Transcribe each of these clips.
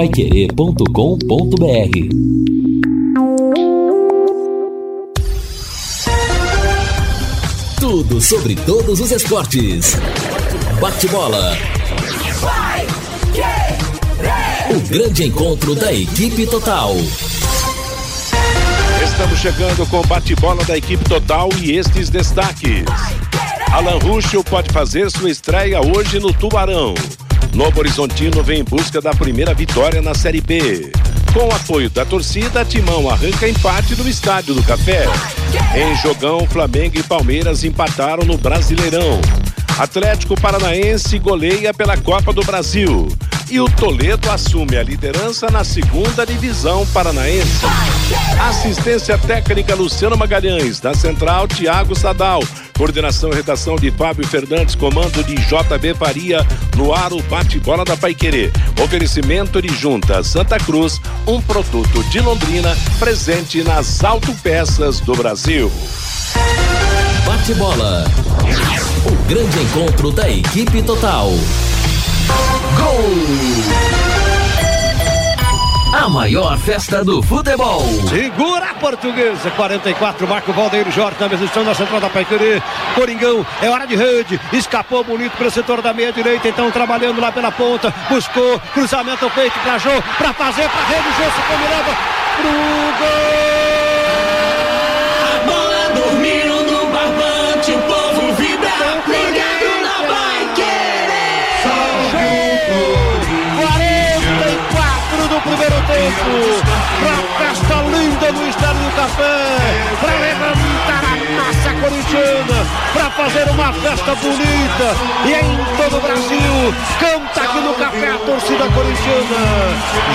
paiquerê.com.br Tudo sobre todos os esportes. Bate-bola. O grande encontro da equipe total. Estamos chegando com o bate-bola da equipe total e estes destaques. Alan Ruschel pode fazer sua estreia hoje no Tubarão. Novo Horizontino vem em busca da primeira vitória na Série B. Com o apoio da torcida, Timão arranca empate no Estádio do Café. Em jogão, Flamengo e Palmeiras empataram no Brasileirão. Atlético Paranaense goleia pela Copa do Brasil. E o Toledo assume a liderança na segunda divisão paranaense. Assistência técnica Luciano Magalhães, na central Tiago Sadal. Coordenação e redação de Fábio Fernandes, comando de JB Faria, no ar o bate-bola da Paiquerê. Oferecimento de Junta Santa Cruz, um produto de Londrina, presente nas autopeças do Brasil. Bate-bola. O grande encontro da equipe total. Gol! A maior festa do futebol. Segura a portuguesa, 44, Marco Valdeiro Jorge na mesa na central da Paiquerê. Coringão, é hora de rede. Escapou bonito pelo setor da meia direita, então trabalhando lá pela ponta. Buscou, cruzamento feito pra Jô, pra fazer, pra rede. Jô se combinando pro gol! Primeiro tempo. Pra festa linda no Estádio do Café. Pra levantar a massa corintiana. Pra fazer uma festa bonita. E em todo o Brasil. Canta aqui no Café a torcida corintiana.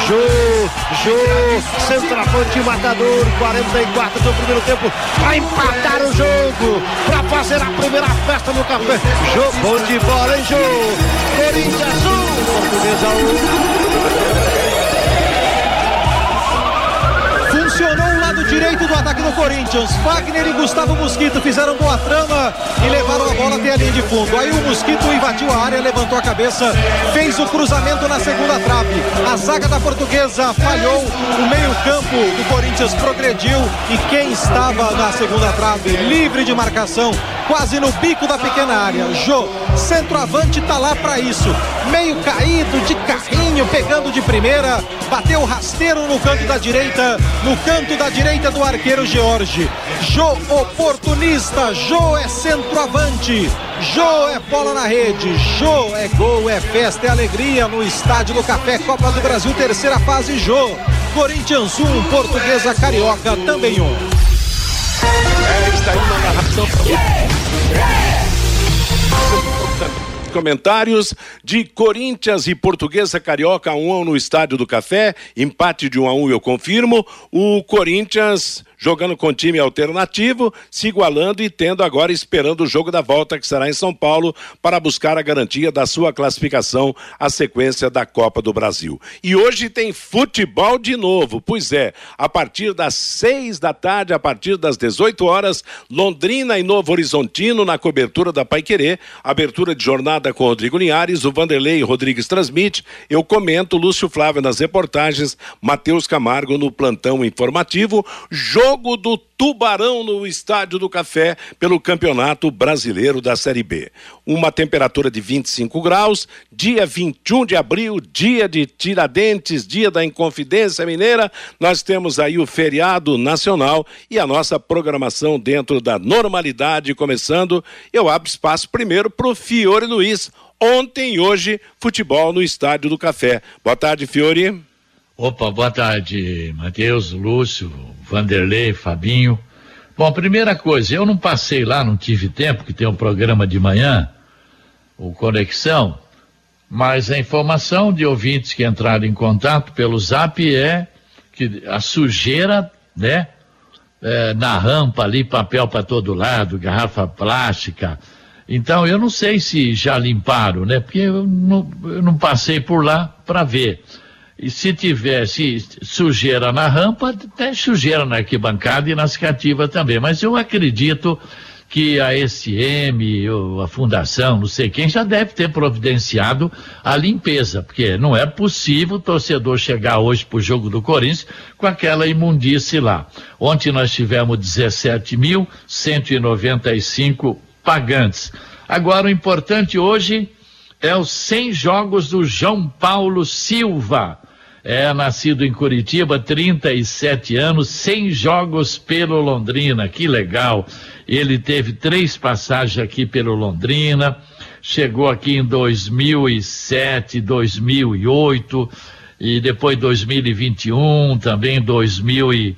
Jô, Jô, centroavante matador. 44 do primeiro tempo. Pra empatar o jogo. Pra fazer a primeira festa no Café. Jô, bom de bola, hein, Jô? Corinthians 1, Portuguesa 1. Funcionou o lado direito do ataque do Corinthians. Wagner e Gustavo Mosquito fizeram boa trama e levaram a bola até a linha de fundo. Aí o Mosquito invadiu a área, levantou a cabeça, fez o cruzamento na segunda trave. A zaga da portuguesa falhou, o meio-campo do Corinthians progrediu e quem estava na segunda trave, livre de marcação, quase no bico da pequena área. Jô, centroavante tá lá para isso. Meio caído, de carrinho, pegando de primeira, bateu rasteiro no canto da direita, no canto da direita do arqueiro George. Jô oportunista, Jô é centroavante. Jô é bola na rede, Jô é gol, é festa, é alegria no estádio do Café Copa do Brasil, terceira fase, Jô. Corinthians 1, Portuguesa Carioca também 1. É, está narração comentários de Corinthians e Portuguesa Carioca 1 um no Estádio do Café, empate de 1 um a 1 um, eu confirmo. O Corinthians jogando com time alternativo, se igualando e tendo agora esperando o jogo da volta que será em São Paulo para buscar a garantia da sua classificação à sequência da Copa do Brasil. E hoje tem futebol de novo, pois é, a partir das seis da tarde, a partir das 18 horas, Londrina e Novo Horizontino na cobertura da Paiquerê, abertura de jornada com Rodrigo Linhares, o Vanderlei Rodrigues transmite, eu comento, Lúcio Flávio nas reportagens, Matheus Camargo no plantão informativo, jogo jogo do Tubarão no Estádio do Café pelo Campeonato Brasileiro da Série B. Uma temperatura de 25 graus, dia 21 de abril, dia de Tiradentes, dia da Inconfidência Mineira. Nós temos aí o feriado nacional e a nossa programação dentro da normalidade começando. Eu abro espaço primeiro para o Fiore Luiz. Ontem e hoje, futebol no Estádio do Café. Boa tarde, Fiore. Opa, boa tarde, Matheus, Lúcio, Vanderlei, Fabinho. Bom, primeira coisa, eu não passei lá, não tive tempo, que tem um programa de manhã, o Conexão, mas a informação de ouvintes que entraram em contato pelo zap é que a sujeira, né, é, na rampa ali, papel para todo lado, garrafa plástica. Então, eu não sei se já limparam, né, porque eu não, eu não passei por lá para ver. E se tivesse sujeira na rampa, tem sujeira na arquibancada e nas cativas também. Mas eu acredito que a SM, a fundação, não sei quem, já deve ter providenciado a limpeza, porque não é possível o torcedor chegar hoje para o jogo do Corinthians com aquela imundície lá. Ontem nós tivemos 17.195 pagantes. Agora, o importante hoje é os 100 jogos do João Paulo Silva é nascido em Curitiba, 37 anos, 100 jogos pelo Londrina, que legal. Ele teve três passagens aqui pelo Londrina, chegou aqui em 2007, 2008 e depois 2021, também 2000 e,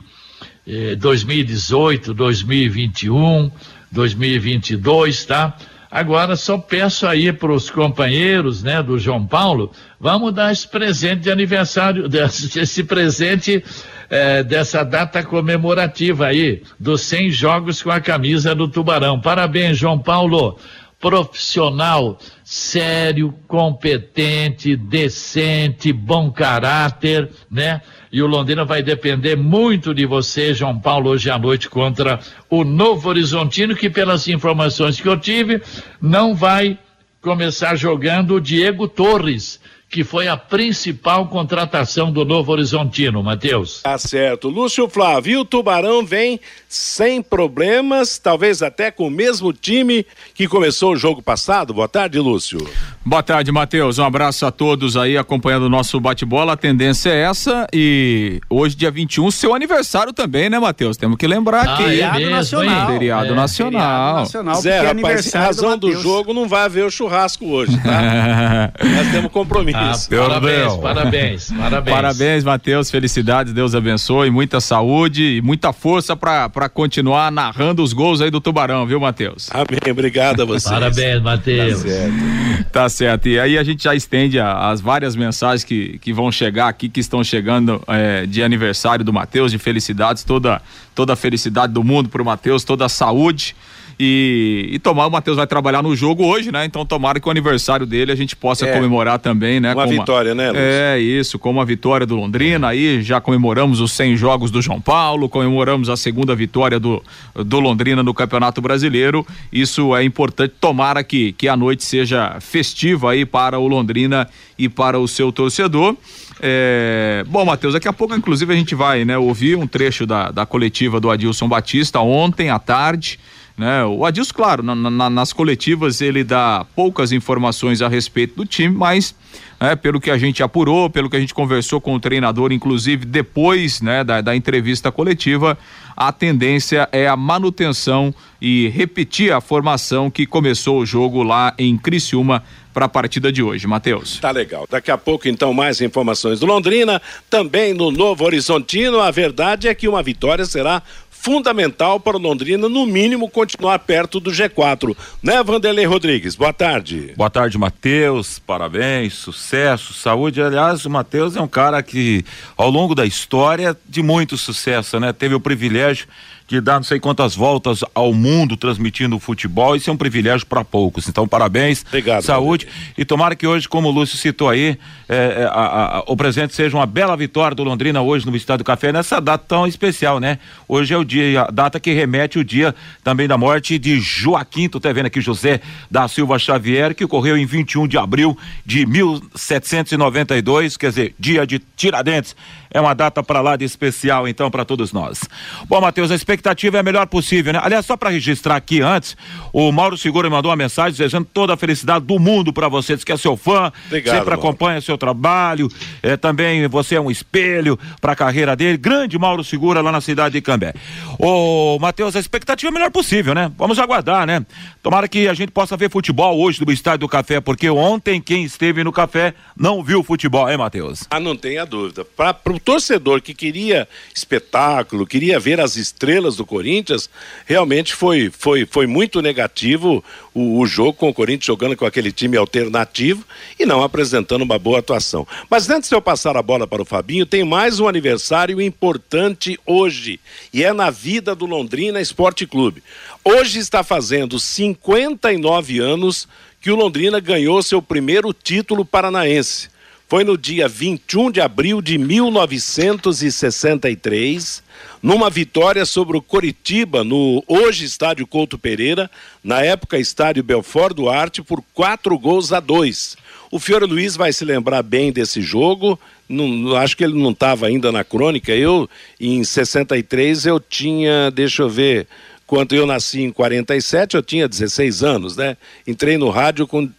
eh, 2018, 2021, 2022, tá? Agora só peço aí para os companheiros, né, do João Paulo, vamos dar esse presente de aniversário, esse presente é, dessa data comemorativa aí, dos 100 jogos com a camisa do Tubarão. Parabéns, João Paulo profissional, sério, competente, decente, bom caráter, né? E o Londrina vai depender muito de você, João Paulo, hoje à noite contra o Novo Horizontino, que pelas informações que eu tive, não vai começar jogando o Diego Torres, que foi a principal contratação do Novo Horizontino, Matheus. Tá certo. Lúcio Flávio, o Tubarão vem sem problemas, talvez até com o mesmo time que começou o jogo passado. Boa tarde, Lúcio. Boa tarde, Matheus. Um abraço a todos aí acompanhando o nosso bate-bola. A tendência é essa e hoje, dia 21, seu aniversário também, né, Matheus? Temos que lembrar ah, que é feriado mesmo, nacional. Feriado é. nacional. nacional. Zé, rapaz, em razão do, do, jogo não vai haver o churrasco hoje, tá? Nós temos compromisso. Ah, parabéns, parabéns, parabéns. Parabéns, Matheus. Felicidades, Deus abençoe. Muita saúde e muita força para continuar narrando os gols aí do Tubarão, viu, Matheus? Amém. Obrigado a vocês. Parabéns, Matheus. Tá certo. tá certo. E aí a gente já estende a, as várias mensagens que, que vão chegar aqui, que estão chegando é, de aniversário do Matheus, de felicidades, toda, toda a felicidade do mundo pro Matheus, toda a saúde. E, e tomar, o Matheus vai trabalhar no jogo hoje, né? Então tomara que o aniversário dele a gente possa é, comemorar também, né? Uma vitória, né, Luiz? É, isso, como a vitória do Londrina, aí já comemoramos os 100 jogos do João Paulo, comemoramos a segunda vitória do, do Londrina no Campeonato Brasileiro. Isso é importante, tomara que, que a noite seja festiva aí para o Londrina e para o seu torcedor. É... Bom, Matheus, daqui a pouco, inclusive, a gente vai né, ouvir um trecho da, da coletiva do Adilson Batista ontem à tarde. Né? O Adilson, claro, na, na, nas coletivas ele dá poucas informações a respeito do time, mas né, pelo que a gente apurou, pelo que a gente conversou com o treinador, inclusive depois né, da, da entrevista coletiva, a tendência é a manutenção e repetir a formação que começou o jogo lá em Criciúma para a partida de hoje, Matheus. Tá legal. Daqui a pouco, então, mais informações do Londrina, também no Novo Horizontino. A verdade é que uma vitória será fundamental para o Londrina, no mínimo, continuar perto do G4. Né, Vanderlei Rodrigues? Boa tarde. Boa tarde, Matheus. Parabéns, sucesso, saúde. Aliás, o Matheus é um cara que, ao longo da história, de muito sucesso, né? Teve o privilégio de dar não sei quantas voltas ao mundo transmitindo o futebol. Isso é um privilégio para poucos. Então, parabéns. Obrigado. Saúde. E tomara que hoje, como o Lúcio citou aí, é, é, a, a, o presente seja uma bela vitória do Londrina hoje no Estádio do Café, nessa data tão especial, né? Hoje é o dia, a data que remete o dia também da morte de Joaquim, tu tá vendo aqui, José da Silva Xavier, que ocorreu em 21 de abril de 1792, quer dizer, dia de Tiradentes. É uma data para lá de especial, então, para todos nós. Bom, Matheus, a expectativa é a melhor possível, né? Aliás, só para registrar aqui antes, o Mauro Segura mandou uma mensagem desejando toda a felicidade do mundo para você. Diz que é seu fã, Obrigado, sempre Mauro. acompanha seu trabalho. É, também você é um espelho para a carreira dele. Grande Mauro Segura lá na cidade de Cambé. Ô, Matheus, a expectativa é a melhor possível, né? Vamos aguardar, né? Tomara que a gente possa ver futebol hoje do Estádio do Café, porque ontem quem esteve no café não viu futebol, hein, Matheus? Ah, não tenha dúvida. Para o torcedor que queria espetáculo, queria ver as estrelas do Corinthians, realmente foi, foi, foi muito negativo o, o jogo com o Corinthians jogando com aquele time alternativo e não apresentando uma boa atuação. Mas antes de eu passar a bola para o Fabinho, tem mais um aniversário importante hoje e é na vida do Londrina Esporte Clube. Hoje está fazendo 59 anos que o Londrina ganhou seu primeiro título paranaense foi no dia 21 de abril de 1963, numa vitória sobre o Coritiba no hoje estádio Couto Pereira, na época estádio Belfort Duarte, por quatro gols a dois. O Fiore Luiz vai se lembrar bem desse jogo. Não, acho que ele não estava ainda na crônica. Eu, em 63, eu tinha, deixa eu ver, quando eu nasci em 47, eu tinha 16 anos, né? Entrei no rádio com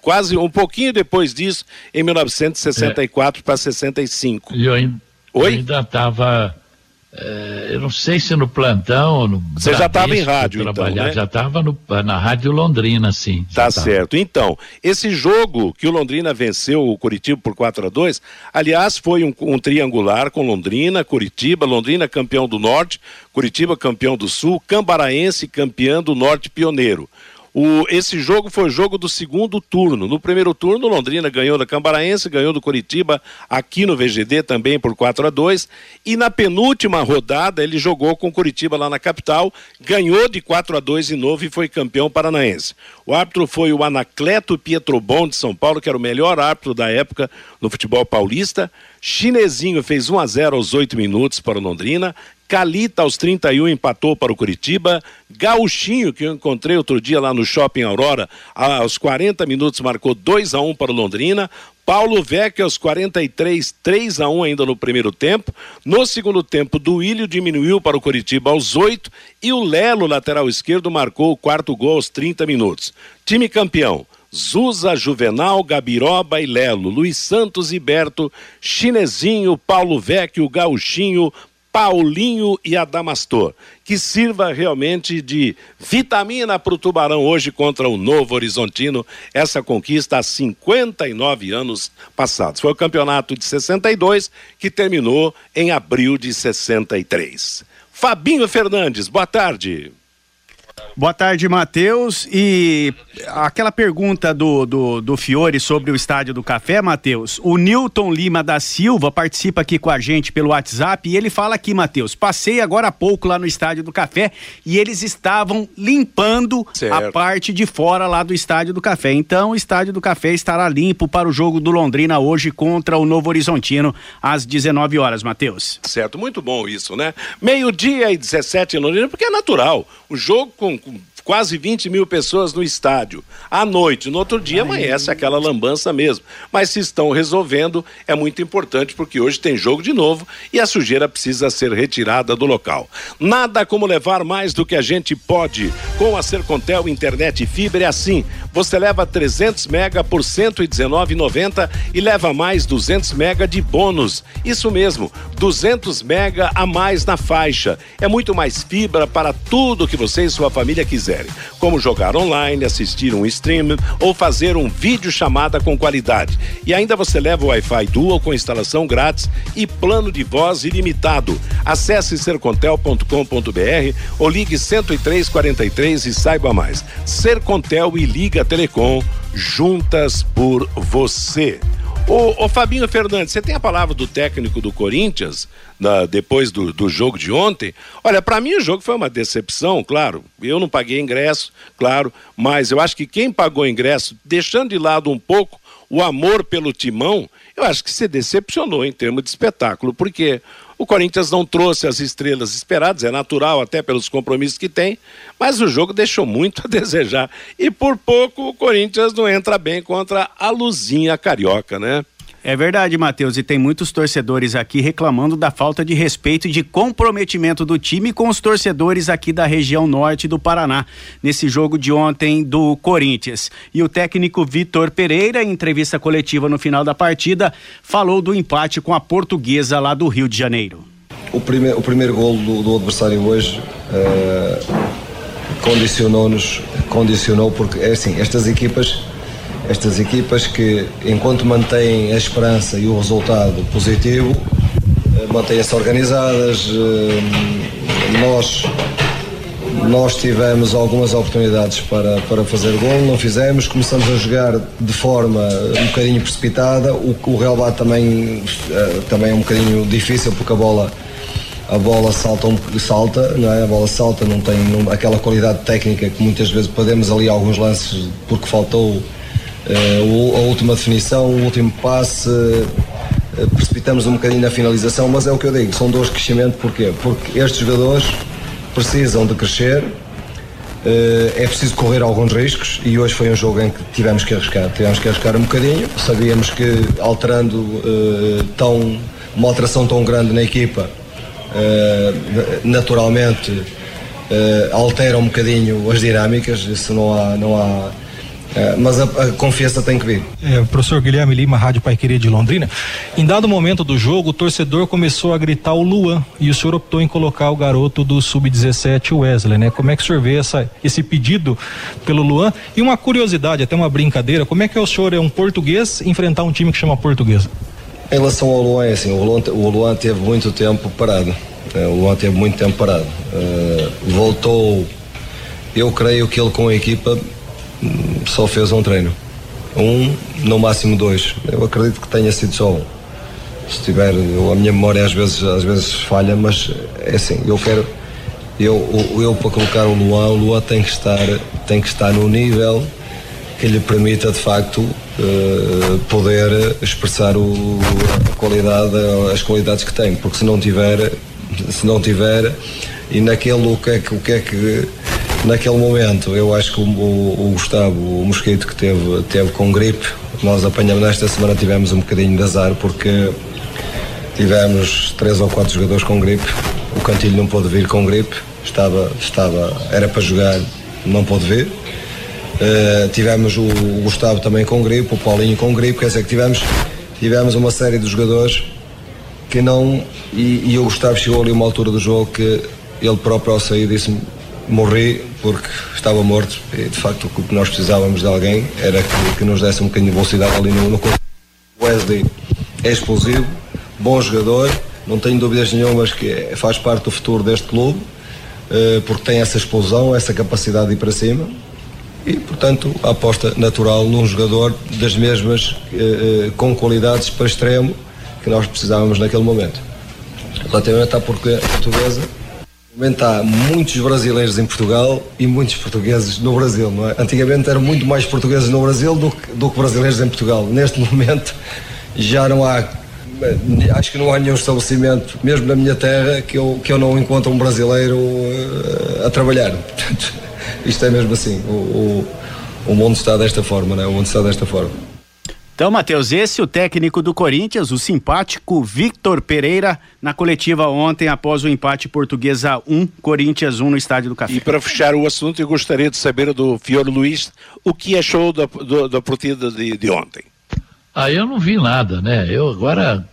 quase um pouquinho depois disso, em 1964 é. para 65. E eu ainda, Oi? ainda estava é, eu não sei se no plantão ou no. Você já estava em rádio, então, né? Já estava na Rádio Londrina, sim. Tá certo. Então, esse jogo que o Londrina venceu o Curitiba por 4 a 2 aliás, foi um, um triangular com Londrina, Curitiba, Londrina campeão do Norte, Curitiba campeão do Sul, Cambaraense campeão do Norte pioneiro. O, esse jogo foi o jogo do segundo turno. No primeiro turno, Londrina ganhou da Cambaraense, ganhou do Curitiba aqui no VGD também por 4 a 2 E na penúltima rodada, ele jogou com o Curitiba lá na capital, ganhou de 4 a 2 de novo e foi campeão paranaense. O árbitro foi o Anacleto Pietrobon de São Paulo, que era o melhor árbitro da época no futebol paulista. Chinesinho fez 1 a 0 aos 8 minutos para o Londrina. Calita aos 31 empatou para o Curitiba. Gauchinho, que eu encontrei outro dia lá no Shopping Aurora, aos 40 minutos marcou 2 a 1 para o Londrina. Paulo Vecchio aos 43, 3 a 1 ainda no primeiro tempo. No segundo tempo, Duílio diminuiu para o Curitiba aos 8 e o Lelo, lateral esquerdo, marcou o quarto gol aos 30 minutos. Time campeão. Zuza, Juvenal, Gabiroba e Lelo, Luiz Santos e Berto, Chinesinho, Paulo Vecchio, Gauchinho, Paulinho e Adamastor. Que sirva realmente de vitamina para o Tubarão hoje contra o Novo Horizontino, essa conquista há 59 anos passados. Foi o campeonato de 62 que terminou em abril de 63. Fabinho Fernandes, boa tarde. Boa tarde, Matheus. E aquela pergunta do, do, do Fiore sobre o Estádio do Café, Matheus. O Newton Lima da Silva participa aqui com a gente pelo WhatsApp e ele fala aqui, Matheus. Passei agora há pouco lá no Estádio do Café e eles estavam limpando certo. a parte de fora lá do Estádio do Café. Então, o Estádio do Café estará limpo para o jogo do Londrina hoje contra o Novo Horizontino às 19 horas, Matheus. Certo, muito bom isso, né? Meio-dia e 17 em Londrina, porque é natural. O jogo com com quase 20 mil pessoas no estádio. À noite, no outro dia amanhece aquela lambança mesmo. Mas se estão resolvendo, é muito importante porque hoje tem jogo de novo e a sujeira precisa ser retirada do local. Nada como levar mais do que a gente pode. Com a Sercontel Internet e Fibra é assim. Você leva 300 mega por 119,90 e leva mais 200 mega de bônus. Isso mesmo, 200 mega a mais na faixa. É muito mais fibra para tudo que você e sua família quiser como jogar online, assistir um stream ou fazer um vídeo chamada com qualidade. E ainda você leva o Wi-Fi Dual com instalação grátis e plano de voz ilimitado. Acesse sercontel.com.br ou ligue 10343 e saiba mais. Sercontel e Liga Telecom, juntas por você. Ô, Fabinho Fernandes, você tem a palavra do técnico do Corinthians, na, depois do, do jogo de ontem? Olha, para mim o jogo foi uma decepção, claro. Eu não paguei ingresso, claro, mas eu acho que quem pagou ingresso, deixando de lado um pouco o amor pelo timão, eu acho que se decepcionou em termos de espetáculo, porque o Corinthians não trouxe as estrelas esperadas, é natural até pelos compromissos que tem, mas o jogo deixou muito a desejar. E por pouco o Corinthians não entra bem contra a Luzinha Carioca, né? É verdade, Matheus, e tem muitos torcedores aqui reclamando da falta de respeito e de comprometimento do time com os torcedores aqui da região norte do Paraná, nesse jogo de ontem do Corinthians. E o técnico Vitor Pereira, em entrevista coletiva no final da partida, falou do empate com a portuguesa lá do Rio de Janeiro. O, primeir, o primeiro gol do, do adversário hoje uh, condicionou-nos, condicionou porque, é assim, estas equipas estas equipas que, enquanto mantêm a esperança e o resultado positivo, eh, mantêm-se organizadas. Eh, nós, nós tivemos algumas oportunidades para, para fazer gol, não fizemos, começamos a jogar de forma um bocadinho precipitada. O, o Real Bate também, eh, também é um bocadinho difícil porque a bola a bola salta, salta não é? a bola salta, não tem aquela qualidade técnica que muitas vezes podemos ali alguns lances porque faltou a última definição, o último passe, uh, precipitamos um bocadinho na finalização, mas é o que eu digo, são dores de crescimento, porquê? Porque estes jogadores precisam de crescer, uh, é preciso correr alguns riscos e hoje foi um jogo em que tivemos que arriscar, tivemos que arriscar um bocadinho, sabíamos que alterando tão, uma alteração tão grande na equipa, naturalmente altera um bocadinho as dinâmicas, isso não há, não há é, mas a, a, confiança tem que vir. É, professor Guilherme Lima, Rádio Pai Querer de Londrina. Em dado momento do jogo, o torcedor começou a gritar o Luan e o senhor optou em colocar o garoto do Sub-17, Wesley, né? Como é que o senhor vê essa, esse pedido pelo Luan? E uma curiosidade, até uma brincadeira, como é que o senhor é um português enfrentar um time que chama portuguesa? Em relação ao Luan, é assim, o Luan, o Luan teve muito tempo parado. É, o Luan teve muito tempo parado. Uh, voltou, eu creio que ele com a equipa só fez um treino. Um, no máximo dois. Eu acredito que tenha sido só um. Se tiver, eu, a minha memória às vezes, às vezes falha, mas é assim, eu quero. Eu, eu, eu para colocar o Luan, o Luan tem que estar, tem que estar no nível que lhe permita de facto uh, poder expressar o, a qualidade, as qualidades que tem, porque se não tiver, se não tiver, e naquele o que é que, o que, é que Naquele momento, eu acho que o, o, Gustavo, o mosquito que teve, teve com gripe, nós apanhamos nesta semana, tivemos um bocadinho de azar porque tivemos três ou quatro jogadores com gripe. O Cantilho não pôde vir com gripe, estava, estava, era para jogar, não pôde vir. Uh, tivemos o, o, Gustavo também com gripe, o Paulinho com gripe, quer dizer que tivemos, tivemos uma série de jogadores que não. E, e o Gustavo chegou ali uma altura do jogo que ele próprio ao sair disse-me morri porque estava morto e de facto o que nós precisávamos de alguém era que, que nos desse um bocadinho de velocidade ali no, no Wesley é explosivo, bom jogador, não tenho dúvidas nenhumas que é, faz parte do futuro deste clube, uh, porque tem essa explosão, essa capacidade de ir para cima e, portanto, a aposta natural num jogador das mesmas, uh, com qualidades para extremo que nós precisávamos naquele momento. Relativamente à portuguesa, Há muitos brasileiros em Portugal e muitos portugueses no Brasil, não é? Antigamente eram muito mais portugueses no Brasil do que, do que brasileiros em Portugal. Neste momento já não há, acho que não há nenhum estabelecimento, mesmo na minha terra, que eu, que eu não encontro um brasileiro uh, a trabalhar. Portanto, isto é mesmo assim. O, o, o mundo está desta forma, não é? O mundo está desta forma. Então, Matheus, esse o técnico do Corinthians, o simpático Victor Pereira, na coletiva ontem após o empate portuguesa 1, Corinthians 1 no Estádio do Café. E para fechar o assunto, eu gostaria de saber do Fiore Luiz o que achou da, do, da partida de, de ontem. Ah, eu não vi nada, né? Eu agora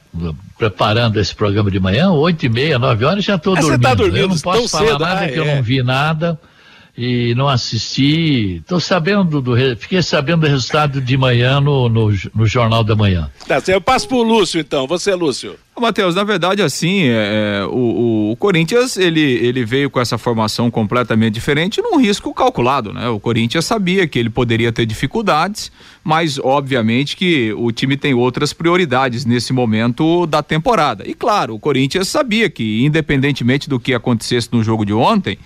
preparando esse programa de manhã, oito e meia, nove horas, já estou dormindo. Tá dormindo. Eu não posso falar cedo, nada ah, que é. eu não vi nada e não assisti. Estou sabendo do. Fiquei sabendo do resultado de manhã no, no, no Jornal da Manhã. Tá, eu passo pro Lúcio então. Você, Lúcio. Matheus, na verdade, assim, é, é, o, o, Corinthians ele, ele veio com essa formação completamente diferente num risco calculado, né? O Corinthians sabia que ele poderia ter dificuldades, mas obviamente que o time tem outras prioridades nesse momento da temporada. E claro, o Corinthians sabia que, independentemente do que acontecesse no jogo de ontem,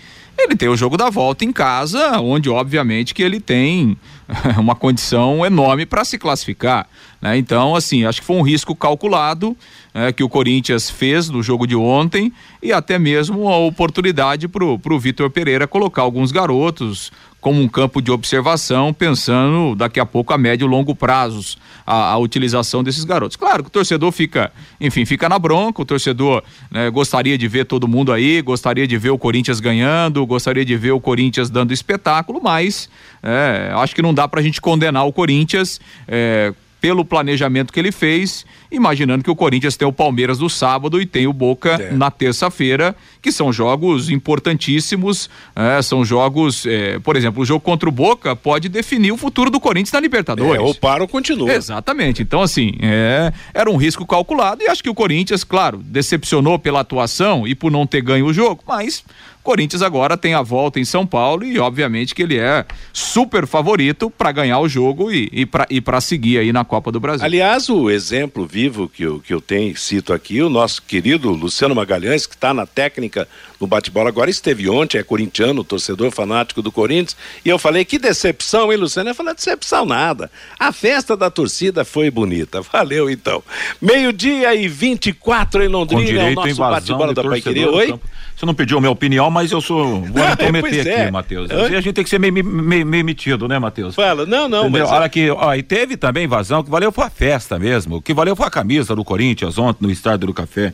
ele tem o jogo da volta em casa, onde obviamente que ele tem uma condição enorme para se classificar. Né? Então, assim, acho que foi um risco calculado é, que o Corinthians fez no jogo de ontem e até mesmo a oportunidade para o Vitor Pereira colocar alguns garotos como um campo de observação, pensando daqui a pouco a médio e longo prazos a, a, utilização desses garotos. Claro que o torcedor fica, enfim, fica na bronca, o torcedor né, gostaria de ver todo mundo aí, gostaria de ver o Corinthians ganhando, gostaria de ver o Corinthians dando espetáculo, mas é, acho que não dá para a gente condenar o Corinthians. É, pelo planejamento que ele fez, imaginando que o Corinthians tem o Palmeiras no sábado e tem o Boca é. na terça-feira, que são jogos importantíssimos, é, são jogos, é, por exemplo, o jogo contra o Boca pode definir o futuro do Corinthians na Libertadores. É, ou para ou continua. Exatamente, então assim, é, era um risco calculado e acho que o Corinthians, claro, decepcionou pela atuação e por não ter ganho o jogo, mas Corinthians agora tem a volta em São Paulo e obviamente que ele é super favorito para ganhar o jogo e, e para seguir aí na Copa do Brasil. Aliás, o exemplo vivo que eu, que eu tenho, cito aqui, o nosso querido Luciano Magalhães, que está na técnica no bate-bola agora, esteve ontem, é corintiano, torcedor fanático do Corinthians, e eu falei, que decepção, hein, Luciano? Eu falei, decepção nada. A festa da torcida foi bonita. Valeu, então. Meio-dia e 24 em Londrina, é o nosso bate-bola da Paiqueria. Oi? Você não pediu a minha opinião, mas eu sou. Vou me prometer é. aqui, Matheus. A gente tem que ser meio, meio, meio metido, né, Matheus? Fala, não, não, Entendeu? mas. Olha aqui, ó, e teve também vazão, que valeu foi a festa mesmo. O que valeu foi a camisa do Corinthians ontem no Estádio do Café.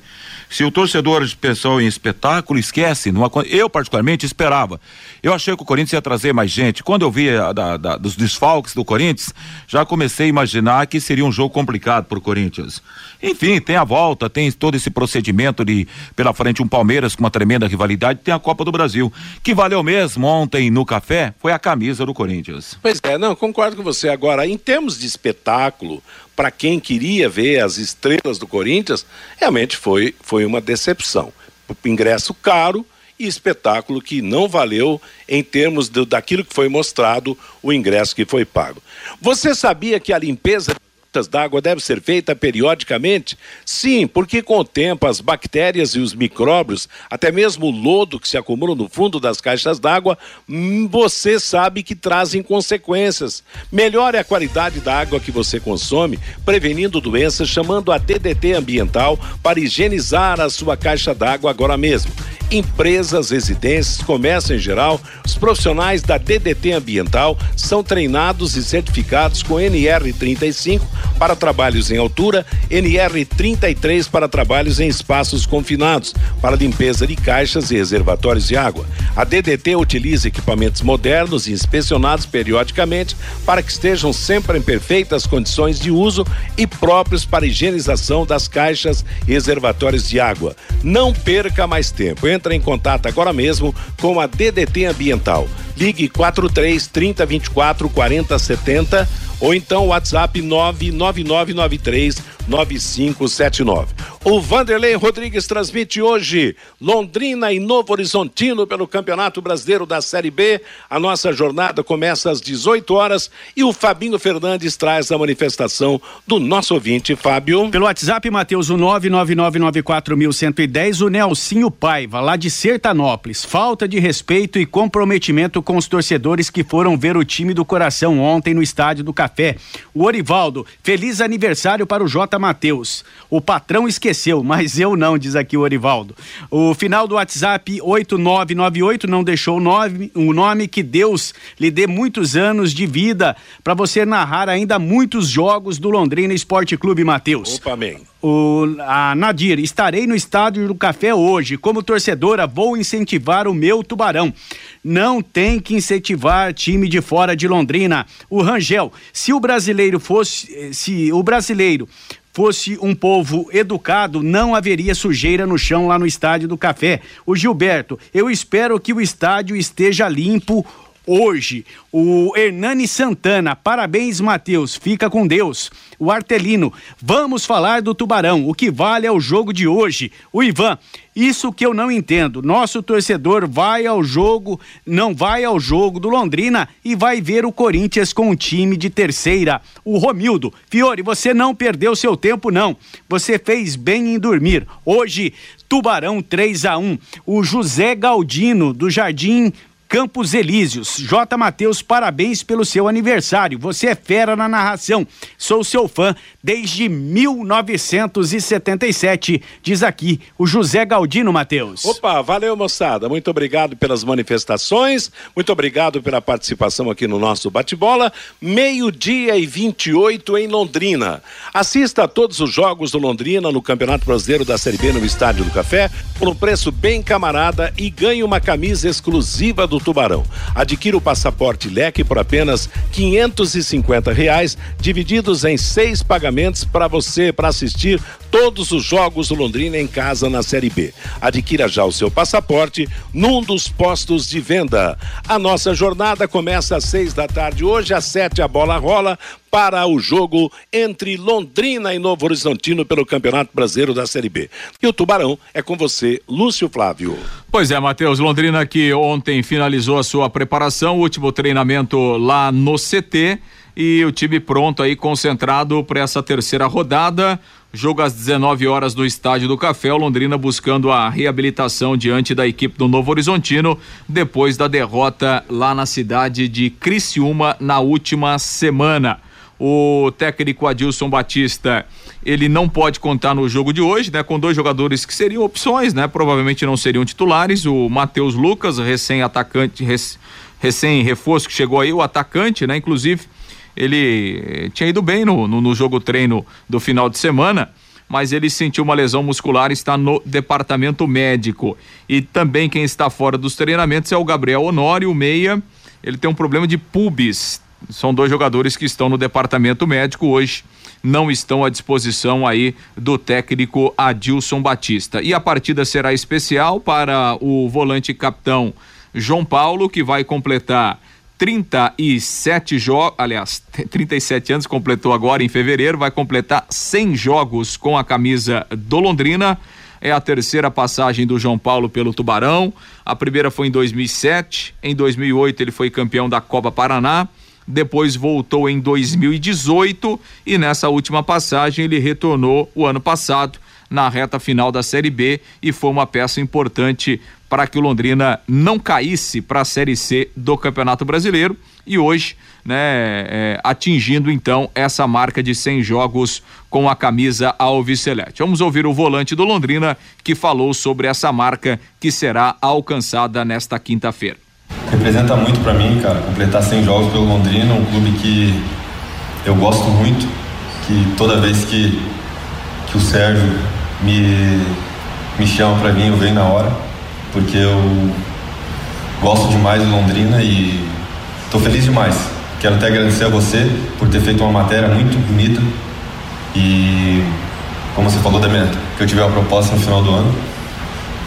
Se o torcedor pensou em espetáculo, esquece. Não, eu, particularmente, esperava. Eu achei que o Corinthians ia trazer mais gente. Quando eu vi a, da, da, dos desfalques do Corinthians, já comecei a imaginar que seria um jogo complicado para o Corinthians. Enfim, tem a volta, tem todo esse procedimento de pela frente um Palmeiras com uma tremenda rivalidade, tem a Copa do Brasil. Que valeu mesmo ontem no café foi a camisa do Corinthians. Pois é, não, concordo com você. Agora, em termos de espetáculo, para quem queria ver as estrelas do Corinthians, realmente foi, foi uma decepção. Ingresso caro e espetáculo que não valeu em termos do, daquilo que foi mostrado, o ingresso que foi pago. Você sabia que a limpeza d'água deve ser feita periodicamente? Sim, porque com o tempo as bactérias e os micróbios, até mesmo o lodo que se acumula no fundo das caixas d'água, hum, você sabe que trazem consequências. Melhore a qualidade da água que você consome, prevenindo doenças, chamando a DDT ambiental para higienizar a sua caixa d'água agora mesmo empresas, residências, comércio em geral, os profissionais da DDT Ambiental são treinados e certificados com NR35 para trabalhos em altura, NR33 para trabalhos em espaços confinados, para limpeza de caixas e reservatórios de água. A DDT utiliza equipamentos modernos e inspecionados periodicamente para que estejam sempre em perfeitas condições de uso e próprios para higienização das caixas e reservatórios de água. Não perca mais tempo entra em contato agora mesmo com a DDT Ambiental. Ligue 43 30 24 40 70 ou então WhatsApp 99993 9579. O Vanderlei Rodrigues transmite hoje Londrina e Novo Horizontino pelo Campeonato Brasileiro da Série B. A nossa jornada começa às 18 horas e o Fabinho Fernandes traz a manifestação do nosso ouvinte, Fábio. Pelo WhatsApp, Matheus, o 99994110, o Nelsinho Paiva, lá de Sertanópolis. Falta de respeito e comprometimento com os torcedores que foram ver o time do coração ontem no estádio do Café. O Orivaldo, feliz aniversário para o J. Matheus. O patrão esqueceu, mas eu não, diz aqui o Orivaldo. O final do WhatsApp 8998 não deixou o nome, o nome que Deus lhe dê muitos anos de vida para você narrar ainda muitos jogos do Londrina Esporte Clube, Matheus. Opa, amém. O, a Nadir, estarei no estádio do Café hoje. Como torcedora, vou incentivar o meu tubarão. Não tem que incentivar time de fora de Londrina. O Rangel, se o brasileiro fosse, se o brasileiro fosse um povo educado, não haveria sujeira no chão lá no estádio do Café. O Gilberto, eu espero que o estádio esteja limpo hoje. O Hernani Santana, parabéns, Matheus, fica com Deus. O Artelino, vamos falar do Tubarão, o que vale é o jogo de hoje. O Ivan, isso que eu não entendo. Nosso torcedor vai ao jogo, não vai ao jogo do Londrina e vai ver o Corinthians com um time de terceira. O Romildo, Fiore, você não perdeu seu tempo, não. Você fez bem em dormir. Hoje, Tubarão 3 a 1 O José Galdino, do Jardim Campos Elíseos. J. Matheus, parabéns pelo seu aniversário. Você é fera na narração. Sou seu fã desde 1977, diz aqui o José Galdino Matheus. Opa, valeu moçada. Muito obrigado pelas manifestações. Muito obrigado pela participação aqui no nosso bate-bola. Meio-dia e 28 em Londrina. Assista a todos os jogos do Londrina no Campeonato Brasileiro da Série B no Estádio do Café por um preço bem camarada e ganhe uma camisa exclusiva do do Tubarão. Adquira o passaporte leque por apenas cinquenta reais, divididos em seis pagamentos para você para assistir todos os jogos do Londrina em casa na Série B. Adquira já o seu passaporte num dos postos de venda. A nossa jornada começa às seis da tarde hoje, às sete a bola rola para o jogo entre Londrina e Novo Horizontino pelo Campeonato Brasileiro da Série B. E o Tubarão é com você, Lúcio Flávio. Pois é, Matheus, Londrina que ontem finalizou a sua preparação, último treinamento lá no CT e o time pronto aí concentrado para essa terceira rodada. Jogo às 19 horas no Estádio do Café, o Londrina buscando a reabilitação diante da equipe do Novo Horizontino, depois da derrota lá na cidade de Criciúma na última semana. O técnico Adilson Batista, ele não pode contar no jogo de hoje, né? Com dois jogadores que seriam opções, né? Provavelmente não seriam titulares. O Matheus Lucas, recém-atacante, recém-reforço que chegou aí, o atacante, né? Inclusive, ele eh, tinha ido bem no, no, no jogo treino do final de semana mas ele sentiu uma lesão muscular e está no departamento médico. E também quem está fora dos treinamentos é o Gabriel Honório, o meia. Ele tem um problema de pubis. São dois jogadores que estão no departamento médico hoje, não estão à disposição aí do técnico Adilson Batista. E a partida será especial para o volante capitão João Paulo, que vai completar 37 jogos, aliás, 37 anos, completou agora em fevereiro, vai completar 100 jogos com a camisa do Londrina. É a terceira passagem do João Paulo pelo Tubarão. A primeira foi em 2007, em 2008 ele foi campeão da Copa Paraná. Depois voltou em 2018 e nessa última passagem ele retornou o ano passado na reta final da Série B e foi uma peça importante para que o Londrina não caísse para a Série C do Campeonato Brasileiro e hoje, né, é, atingindo então essa marca de 100 jogos com a camisa alviceleste. Vamos ouvir o volante do Londrina que falou sobre essa marca que será alcançada nesta quinta-feira. Representa muito para mim, cara, completar 100 jogos pelo Londrina, um clube que eu gosto muito, que toda vez que, que o Sérgio me, me chama para vir, eu venho na hora porque eu gosto demais de Londrina e estou feliz demais. Quero até agradecer a você por ter feito uma matéria muito bonita e como você falou da minha, que eu tive uma proposta no final do ano.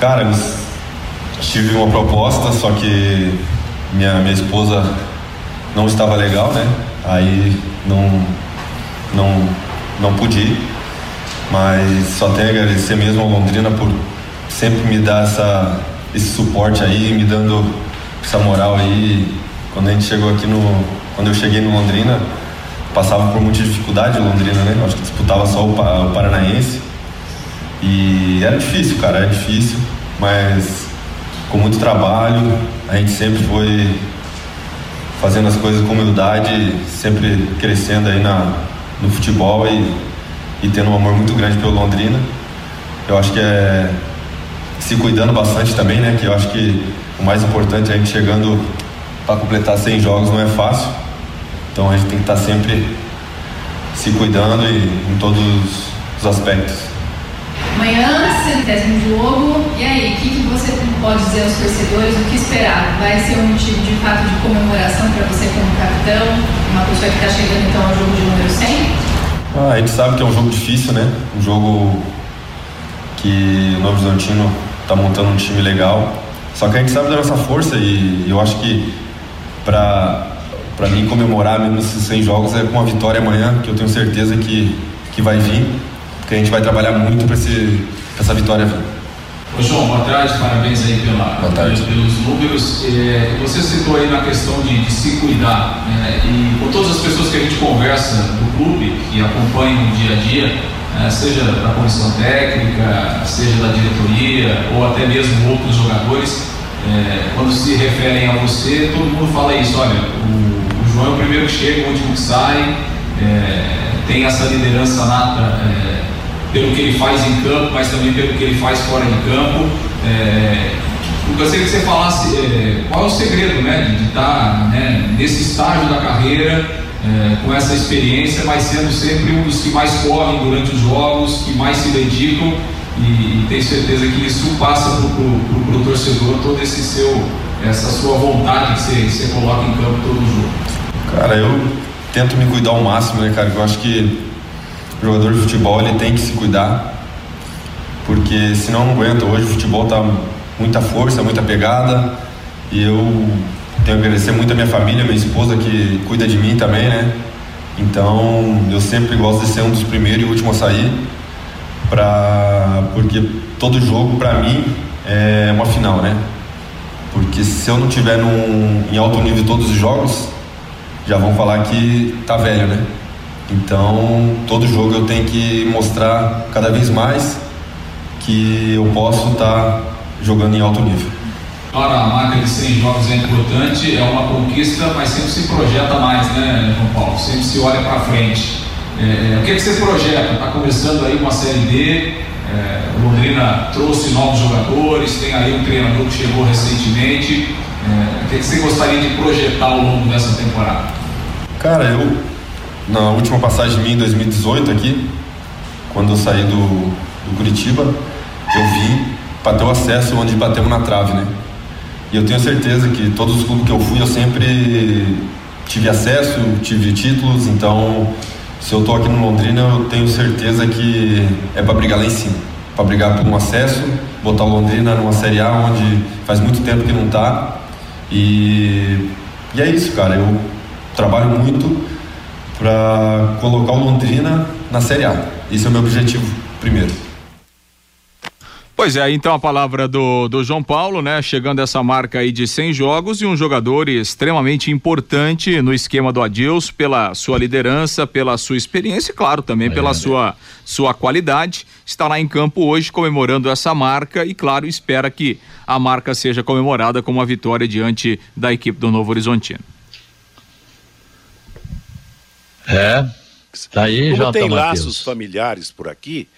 Cara, tive uma proposta, só que minha, minha esposa não estava legal, né? Aí não, não, não pude ir. Mas só tenho a agradecer mesmo a Londrina por sempre me dar essa, esse suporte aí, me dando essa moral aí. Quando a gente chegou aqui no. Quando eu cheguei no Londrina, passava por muita dificuldade o Londrina, né? Acho que disputava só o, o Paranaense. E era difícil, cara, era difícil, mas com muito trabalho, a gente sempre foi fazendo as coisas com humildade, sempre crescendo aí na, no futebol e, e tendo um amor muito grande pelo Londrina. Eu acho que é se cuidando bastante também, né? Que eu acho que o mais importante é a gente chegando para completar 100 jogos não é fácil. Então a gente tem que estar tá sempre se cuidando e, em todos os aspectos. Amanhã, centésimo jogo, e aí, o que, que, você pode dizer aos torcedores, o que esperar? Vai ser um motivo de fato de comemoração para você como capitão, uma pessoa que está chegando então ao jogo de número 100? Ah, a gente sabe que é um jogo difícil, né? Um jogo que o Novo Horizontino tá montando um time legal. Só que a gente sabe da nossa força e eu acho que para para mim comemorar mesmo esses 100 jogos é com a vitória amanhã, que eu tenho certeza que, que vai vir, porque a gente vai trabalhar muito para essa vitória vir. Ô João, boa tarde, parabéns aí pela, tarde. pelos números. É, você citou aí na questão de, de se cuidar, né? e com todas as pessoas que a gente conversa do clube, que acompanham o dia a dia, né, seja da comissão técnica, seja da diretoria ou até mesmo outros jogadores, é, quando se referem a você, todo mundo fala isso, olha, o, o João é o primeiro que chega, o último que sai, é, tem essa liderança nata é, pelo que ele faz em campo, mas também pelo que ele faz fora de campo. É, eu gostaria que você falasse é, qual é o segredo né, de estar né, nesse estágio da carreira é, com essa experiência, mas sendo sempre um dos que mais correm durante os jogos, que mais se dedicam e, e tenho certeza que isso passa para o torcedor todo esse seu, essa sua vontade que você, você coloca em campo todo jogo. Cara, eu tento me cuidar ao máximo, né, cara? Eu acho que jogador de futebol ele tem que se cuidar, porque senão não aguenta. Hoje o futebol tá muita força, muita pegada, e eu tenho que agradecer muito a minha família, minha esposa que cuida de mim também, né? Então, eu sempre gosto de ser um dos primeiros e últimos a sair, pra, porque todo jogo para mim é uma final, né? Porque se eu não tiver num, em alto nível todos os jogos, já vão falar que tá velho, né? Então, todo jogo eu tenho que mostrar cada vez mais que eu posso estar tá jogando em alto nível. Agora, a marca de 100 jogos é importante, é uma conquista, mas sempre se projeta mais, né, João Paulo? Sempre se olha para frente. É, o que, é que você projeta? Está começando aí uma Série D, é, Londrina trouxe novos jogadores, tem aí um treinador que chegou recentemente. É, o que, é que você gostaria de projetar ao longo dessa temporada? Cara, eu, na última passagem minha em 2018 aqui, quando eu saí do, do Curitiba, eu vim para ter o acesso onde batemos na trave, né? E eu tenho certeza que todos os clubes que eu fui, eu sempre tive acesso, tive títulos, então se eu tô aqui no Londrina, eu tenho certeza que é para brigar lá em cima, para brigar por um acesso, botar o Londrina numa Série A onde faz muito tempo que não tá. E, e é isso, cara. Eu trabalho muito para colocar o Londrina na Série A. Esse é o meu objetivo primeiro. Pois é, então a palavra do, do João Paulo, né? Chegando essa marca aí de 100 jogos e um jogador extremamente importante no esquema do Adilson pela sua liderança, pela sua experiência e, claro, também é, pela é. sua, sua qualidade. Estará em campo hoje comemorando essa marca e, claro, espera que a marca seja comemorada com uma vitória diante da equipe do Novo Horizontino. É, tá aí, Como tem laços familiares por aqui,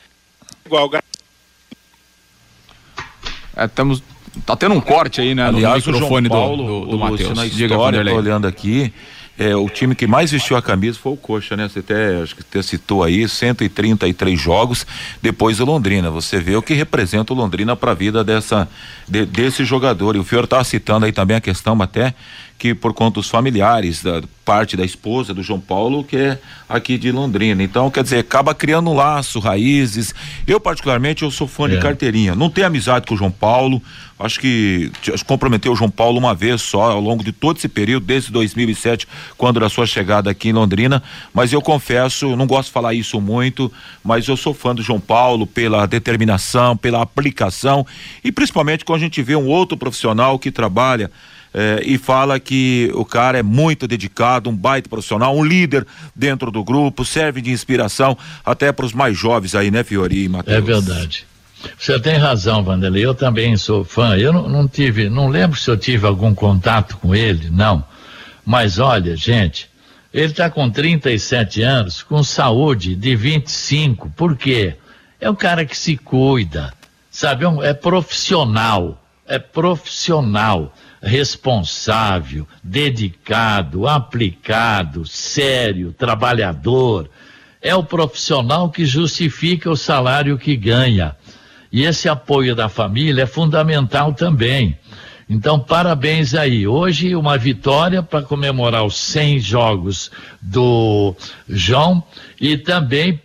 igual é, estamos tá tendo um corte aí, né, Aliás, no microfone Paulo, do, do, do Matheus. Na história, tô olhando aqui, é, o time que mais vestiu a camisa foi o Coxa, né? Você até, acho que até citou aí, 133 jogos depois do Londrina. Você vê o que representa o Londrina para a vida dessa, de, desse jogador. E o Fior tá citando aí também a questão até que por conta dos familiares, da parte da esposa do João Paulo, que é aqui de Londrina. Então, quer dizer, acaba criando um laço, raízes. Eu, particularmente, eu sou fã é. de carteirinha. Não tenho amizade com o João Paulo. Acho que comprometeu o João Paulo uma vez só ao longo de todo esse período, desde 2007, quando da sua chegada aqui em Londrina. Mas eu confesso, não gosto de falar isso muito, mas eu sou fã do João Paulo pela determinação, pela aplicação e principalmente quando a gente vê um outro profissional que trabalha eh, e fala que o cara é muito dedicado, um baita profissional, um líder dentro do grupo, serve de inspiração até para os mais jovens aí, né, Fiori e Matheus? É verdade. Você tem razão, Vanderlei. Eu também sou fã. Eu não, não, tive, não lembro se eu tive algum contato com ele, não. Mas olha, gente, ele está com 37 anos, com saúde de 25. Por quê? É o cara que se cuida, sabe? É, é profissional. É profissional responsável, dedicado, aplicado, sério, trabalhador. É o profissional que justifica o salário que ganha. E esse apoio da família é fundamental também. Então, parabéns aí. Hoje, uma vitória para comemorar os 100 jogos do João e também,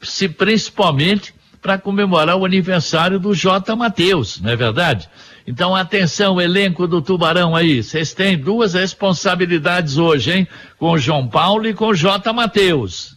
se, principalmente, para comemorar o aniversário do J. Matheus, não é verdade? Então, atenção, elenco do Tubarão aí. Vocês têm duas responsabilidades hoje, hein? Com o João Paulo e com o J. Matheus.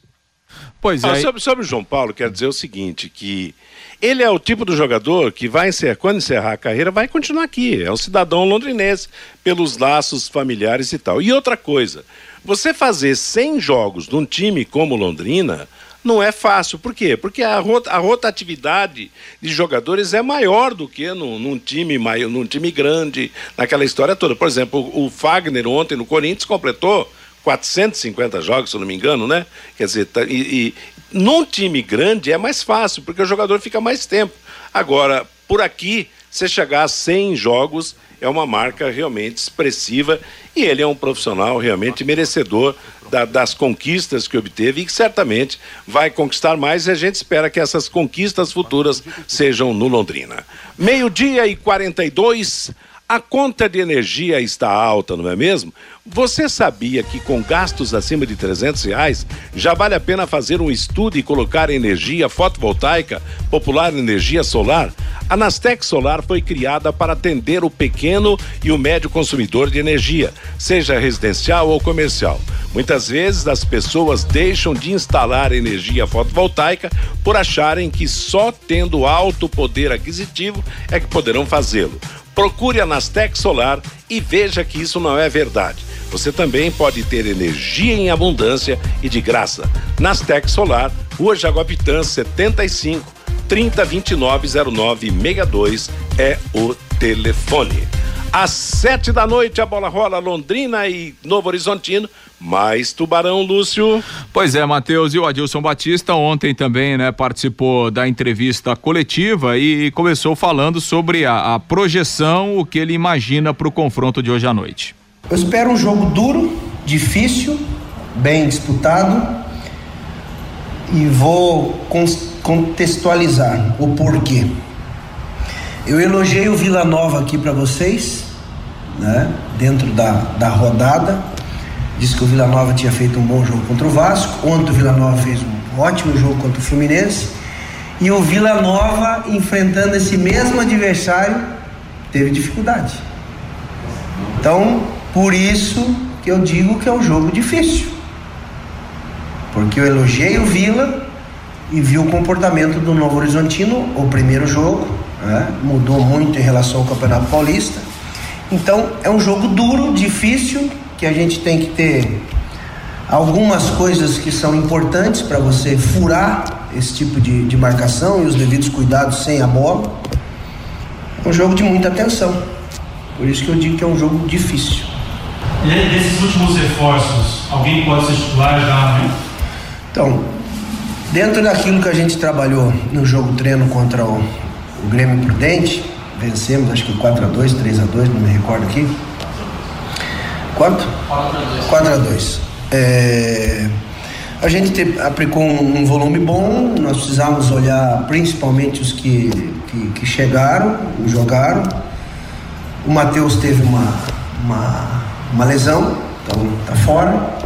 Pois é. Ah, sobre, sobre o João Paulo, quero dizer o seguinte: que ele é o tipo do jogador que vai encerrar, quando encerrar a carreira, vai continuar aqui. É um cidadão londrinense, pelos laços familiares e tal. E outra coisa, você fazer 100 jogos num time como Londrina não é fácil. Por quê? Porque a, rot a rotatividade de jogadores é maior do que num, num, time maior, num time grande, naquela história toda. Por exemplo, o, o Fagner ontem no Corinthians completou 450 jogos, se eu não me engano, né? Quer dizer, tá, e, e num time grande é mais fácil, porque o jogador fica mais tempo. Agora, por aqui, você chegar a 100 jogos é uma marca realmente expressiva e ele é um profissional realmente merecedor da, das conquistas que obteve e que certamente vai conquistar mais e a gente espera que essas conquistas futuras sejam no Londrina. Meio-dia e 42. A conta de energia está alta, não é mesmo? Você sabia que com gastos acima de 300 reais já vale a pena fazer um estudo e colocar energia fotovoltaica, popular energia solar? A Nastec Solar foi criada para atender o pequeno e o médio consumidor de energia, seja residencial ou comercial. Muitas vezes as pessoas deixam de instalar energia fotovoltaica por acharem que só tendo alto poder aquisitivo é que poderão fazê-lo. Procure a Nastec Solar e veja que isso não é verdade. Você também pode ter energia em abundância e de graça. Nastec Solar, Rua Jaguapitã 75 3029 0962 é o telefone. Às sete da noite a bola rola Londrina e Novo Horizontino. Mais Tubarão, Lúcio. Pois é, Matheus e o Adilson Batista ontem também, né, participou da entrevista coletiva e começou falando sobre a, a projeção, o que ele imagina para o confronto de hoje à noite. Eu espero um jogo duro, difícil, bem disputado e vou contextualizar o porquê. Eu elogiei o Vila Nova aqui para vocês, né? Dentro da, da rodada. Disse que o Vila Nova tinha feito um bom jogo contra o Vasco. Ontem o Vila Nova fez um ótimo jogo contra o Fluminense. E o Vila Nova, enfrentando esse mesmo adversário, teve dificuldade. Então, por isso que eu digo que é um jogo difícil. Porque eu elogiei o Vila e vi o comportamento do Novo Horizontino, o primeiro jogo, né? mudou muito em relação ao Campeonato Paulista. Então é um jogo duro, difícil, que a gente tem que ter algumas coisas que são importantes para você furar esse tipo de, de marcação e os devidos cuidados sem a bola. É um jogo de muita atenção. Por isso que eu digo que é um jogo difícil. E aí, desses últimos reforços, alguém pode ser titular já, né? Então, dentro daquilo que a gente trabalhou no jogo treino contra o, o Grêmio Prudente, vencemos acho que 4 a 2 3 a 2 não me recordo aqui. Quanto? 4 a 2 é, A gente te, aplicou um, um, volume bom, nós precisamos olhar principalmente os que, que, que chegaram, jogaram. O Matheus teve uma, uma, uma lesão, então está fora.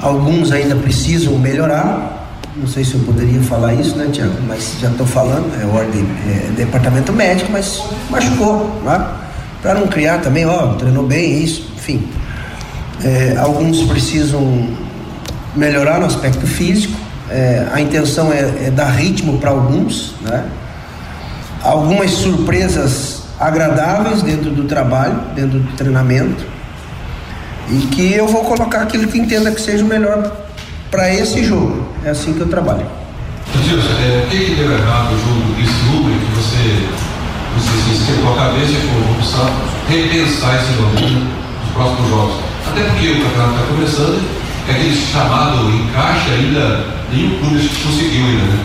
Alguns ainda precisam melhorar. Não sei se eu poderia falar isso, né, Tiago? Mas já estou falando, é ordem, é departamento médico, mas machucou, né? Para não criar também, ó, treinou bem, isso, enfim. É, alguns precisam melhorar no aspecto físico. É, a intenção é, é dar ritmo para alguns, né? Algumas surpresas agradáveis dentro do trabalho, dentro do treinamento, e que eu vou colocar aquilo que entenda que seja o melhor para esse jogo. É assim que eu trabalho. Gilson, é, o que, que deu errado no jogo desse número que você, você se esquentou a cabeça e falou, vamos precisar repensar esse domínio nos próximos jogos? Até porque o campeonato está começando, é aquele chamado encaixe ainda, nenhum clube conseguiu ainda, né?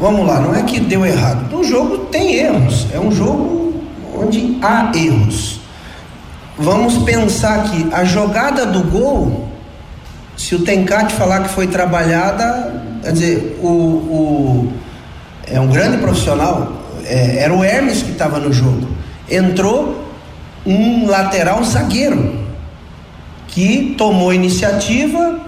Vamos lá, não é que deu errado. No jogo tem erros, é um jogo onde há erros. Vamos pensar que a jogada do gol se o Tencate falar que foi trabalhada, quer dizer, o, o é um grande profissional, é, era o Hermes que estava no jogo. Entrou um lateral zagueiro que tomou iniciativa,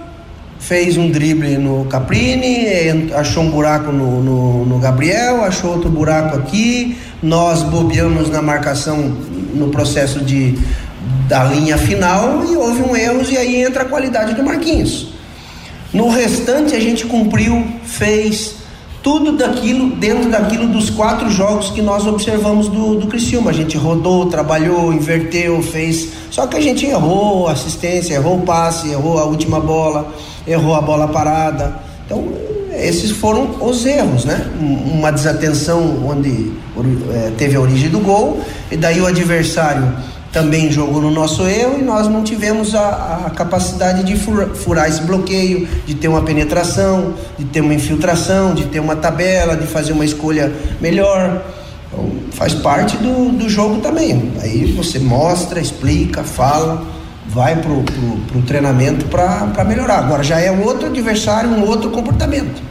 fez um drible no Caprini, achou um buraco no, no, no, Gabriel, achou outro buraco aqui. Nós bobeamos na marcação no processo de da linha final e houve um erro e aí entra a qualidade do Marquinhos. No restante a gente cumpriu, fez tudo daquilo dentro daquilo dos quatro jogos que nós observamos do, do Criciúma. A gente rodou, trabalhou, inverteu, fez. Só que a gente errou assistência, errou passe, errou a última bola, errou a bola parada. Então, esses foram os erros, né? Uma desatenção onde é, teve a origem do gol, e daí o adversário também jogou no nosso erro e nós não tivemos a, a capacidade de furar, esse bloqueio, de ter uma penetração, de ter uma infiltração, de ter uma tabela, de fazer uma escolha melhor. Então, faz parte do, do jogo também. Aí você mostra, explica, fala, vai pro, pro treinamento para melhorar. Agora já é um outro adversário, um outro comportamento.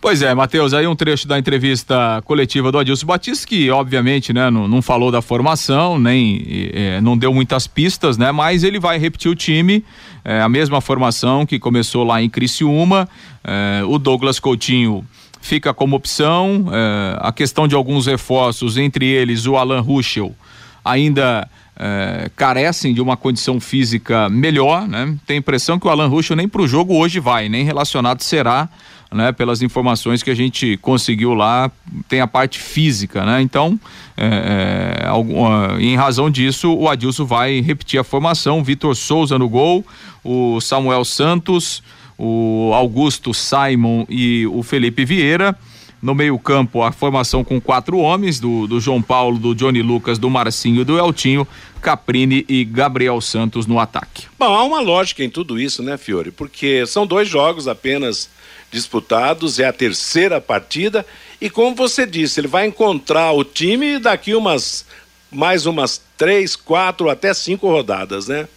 Pois é, Matheus, aí um trecho da entrevista coletiva do Adilson Batista, que obviamente, né, não, não falou da formação, nem é, não deu muitas pistas, né, mas ele vai repetir o time, é, a mesma formação que começou lá em Criciúma, é, o Douglas Coutinho fica como opção, é, a questão de alguns reforços, entre eles o Alan Ruschel, ainda é, carecem de uma condição física melhor, né? Tem a impressão que o Alan Ruschel nem para o jogo hoje vai, nem relacionado será né? Pelas informações que a gente conseguiu lá, tem a parte física, né? Então, é, é, em razão disso, o Adilson vai repetir a formação: Vitor Souza no gol, o Samuel Santos, o Augusto Simon e o Felipe Vieira. No meio-campo, a formação com quatro homens: do, do João Paulo, do Johnny Lucas, do Marcinho, do Eltinho, Caprini e Gabriel Santos no ataque. Bom, há uma lógica em tudo isso, né, Fiore? Porque são dois jogos apenas disputados, é a terceira partida, e como você disse, ele vai encontrar o time daqui umas mais umas três, quatro, até cinco rodadas, né?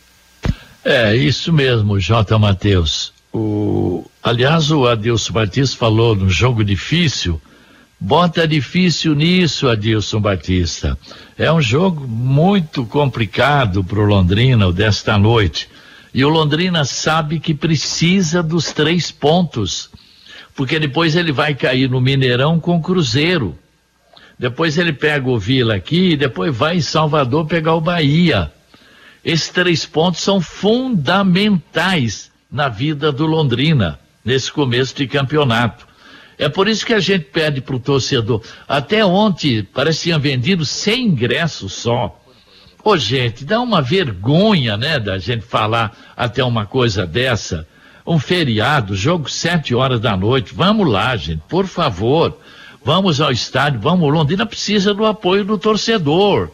É, isso mesmo, J. Matheus. O, aliás, o Adilson Batista falou no jogo difícil. Bota difícil nisso, Adilson Batista. É um jogo muito complicado para o Londrina o desta noite. E o Londrina sabe que precisa dos três pontos. Porque depois ele vai cair no Mineirão com o Cruzeiro. Depois ele pega o Vila aqui e depois vai em Salvador pegar o Bahia. Esses três pontos são fundamentais na vida do Londrina, nesse começo de campeonato. É por isso que a gente pede para o torcedor. Até ontem pareciam vendidos 100 ingressos só. Ô, gente, dá uma vergonha, né, da gente falar até uma coisa dessa. Um feriado, jogo sete horas da noite. Vamos lá, gente, por favor. Vamos ao estádio, vamos. Londrina precisa do apoio do torcedor.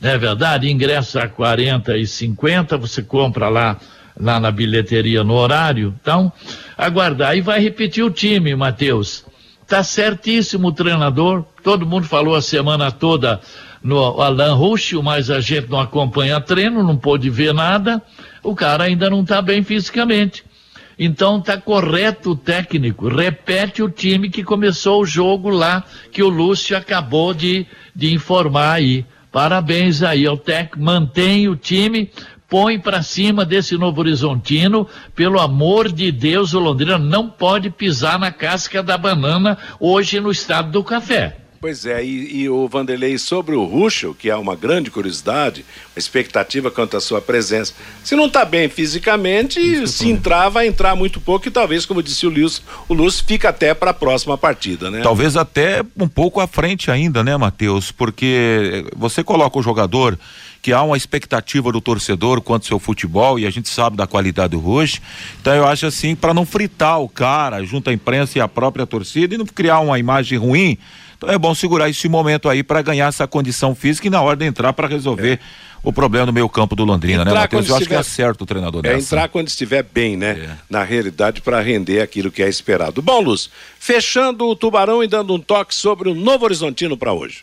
Não é verdade? Ingressos a 40 e 50, você compra lá lá na bilheteria no horário. Então, aguardar. E vai repetir o time, Matheus. Tá certíssimo o treinador. Todo mundo falou a semana toda no Alan Ruschel, mas a gente não acompanha treino, não pôde ver nada. O cara ainda não está bem fisicamente. Então tá correto o técnico. Repete o time que começou o jogo lá, que o Lúcio acabou de, de informar aí. Parabéns aí ao técnico. Mantém o time, põe para cima desse Novo Horizontino. Pelo amor de Deus, o Londrina não pode pisar na casca da banana hoje no estado do café. Pois é, e, e, o Vanderlei sobre o Ruschel, que é uma grande curiosidade, uma expectativa quanto à sua presença. Se não está bem fisicamente, Isso, se entrar, vai entrar muito pouco e talvez, como disse o Lúcio, o Lúcio fica até para a próxima partida, né? Talvez até um pouco à frente ainda, né, Matheus? Porque você coloca o jogador que há uma expectativa do torcedor quanto ao seu futebol e a gente sabe da qualidade do Rush. Então eu acho assim, para não fritar o cara junto à imprensa e à própria torcida e não criar uma imagem ruim, então é bom segurar esse momento aí para ganhar essa condição física e na hora de entrar para resolver é. o problema no meio campo do Londrina, né, entrar né, Matheus? Eu acho que é certo o treinador É entrar quando estiver bem, né? É. Na realidade, para render aquilo que é esperado. Bom, Luz, fechando o Tubarão e dando um toque sobre o Novo Horizontino para hoje.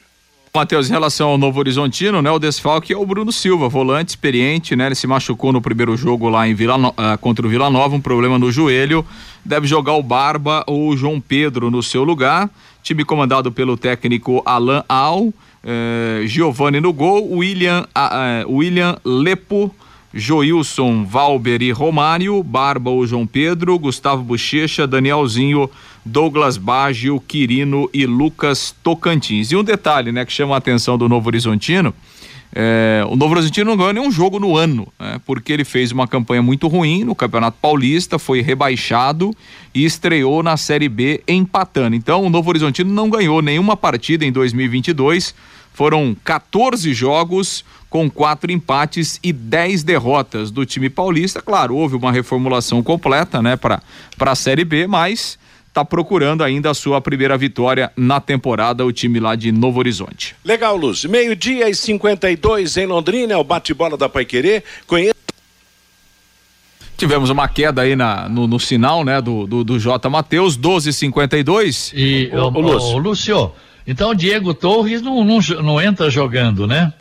Matheus, em relação ao Novo Horizontino, né, o desfalque é o Bruno Silva, volante experiente, né, ele se machucou no primeiro jogo lá em Vila no... uh, contra o Vila Nova, um problema no joelho, deve jogar o Barba ou o João Pedro no seu lugar, time comandado pelo técnico Alain Al, eh, Giovanni no gol, William, uh, William Lepo, Joilson, Valber e Romário, Barba ou João Pedro, Gustavo Bochecha, Danielzinho, Douglas Baggio, Quirino e Lucas Tocantins. E um detalhe, né, que chama a atenção do Novo Horizontino, é, o Novo Horizontino não ganhou nenhum jogo no ano, né, porque ele fez uma campanha muito ruim no Campeonato Paulista, foi rebaixado e estreou na Série B empatando. Então, o Novo Horizontino não ganhou nenhuma partida em 2022. Foram 14 jogos com quatro empates e 10 derrotas do time paulista. Claro, houve uma reformulação completa, né, para a Série B, mas está procurando ainda a sua primeira vitória na temporada, o time lá de Novo Horizonte. Legal, Luz. Meio-dia e 52 em Londrina, é o bate-bola da Paiquerê. Conheça Tivemos uma queda aí na, no, no sinal, né, do, do, do J. Matheus, 12,52. E, o, o, Lúcio. Lúcio, então o Diego Torres não, não, não entra jogando, né?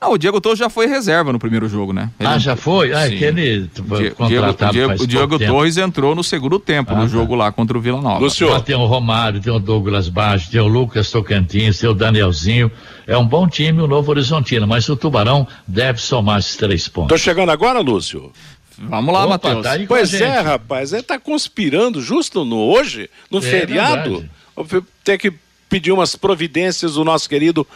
Ah, o Diego Torres já foi reserva no primeiro jogo, né? Ele... Ah, já foi? Ah, é que ele foi contratado Diego, Diego, o Diego Torres entrou no segundo tempo ah, no tá. jogo lá contra o Vila Nova. Lúcio. tem o Romário, tem o Douglas Baixo, tem o Lucas Tocantins, tem o Danielzinho. É um bom time o Novo Horizontino, mas o Tubarão deve somar esses três pontos. Tô chegando agora, Lúcio. Vamos lá, Matheus. Tá pois é, rapaz, ele tá conspirando justo no hoje, no é, feriado. É ter que pedir umas providências do nosso querido